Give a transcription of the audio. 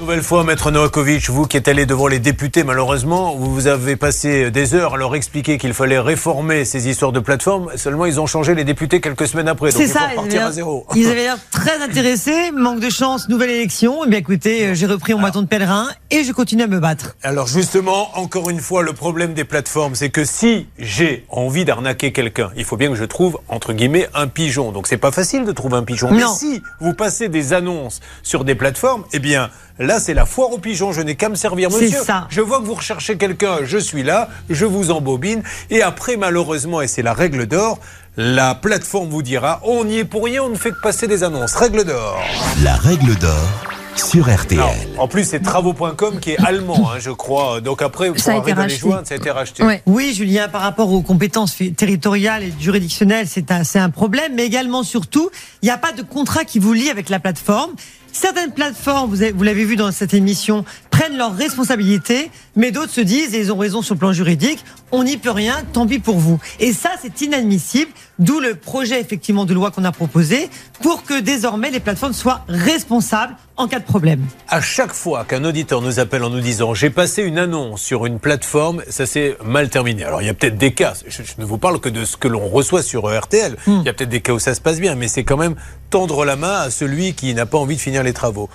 Nouvelle fois, Maître Novakovic, vous qui êtes allé devant les députés, malheureusement, vous avez passé des heures à leur expliquer qu'il fallait réformer ces histoires de plateforme. Seulement, ils ont changé les députés quelques semaines après. Donc, C'est il faut ça, repartir ils à zéro. avaient- ils avaient l'air très intéressés. Manque de chance, nouvelle élection. Eh bien écoutez, euh, j'ai repris mon bâton de pèlerin et je continue à me battre. Alors justement, encore une fois, le problème des plateformes, c'est que si j'ai envie d'arnaquer quelqu'un, il faut bien que je trouve, entre guillemets, un pigeon. Donc c'est pas facile de trouver un pigeon. Mais si vous passez des annonces sur des plateformes, eh bien là c'est la foire aux pigeons. Je n'ai qu'à me servir, C'est monsieur. ça. Je vois que vous recherchez quelqu'un, je suis là, je vous embobine. Et après, malheureusement, et c'est la règle d'or, la plateforme vous dira, on n'y est pour rien, on ne fait que passer des annonces. Règle d'or. La règle d'or sur RTL. Non, En plus, c'est travaux.com qui est allemand, hein, je crois. Donc après, Ça a été racheté. joints, ça a été racheté. Ouais. Oui, Julien, par rapport aux compétences territoriales et juridictionnelles, c'est un, c'est un problème, mais également, surtout, il n'y a pas de contrat qui vous lie avec la plateforme. Certaines plateformes, vous avez- vous l'avez vu dans cette émission, prennent leurs responsabilités, mais d'autres se disent, et ils ont raison sur le plan juridique, on n'y peut rien, tant pis pour vous. Et ça, c'est inadmissible, d'où le projet effectivement de loi qu'on a proposé pour que désormais les plateformes soient responsables en cas de problème. À chaque fois qu'un auditeur nous appelle en nous disant j'ai passé une annonce sur une plateforme, ça s'est mal terminé. Alors il y a peut-être des cas, je, ne vous parle que de ce que l'on reçoit sur euh, RTL. Il y a peut-être des cas où ça se passe bien, mais c'est quand même tendre la main à celui qui n'a pas envie de finir les travaux.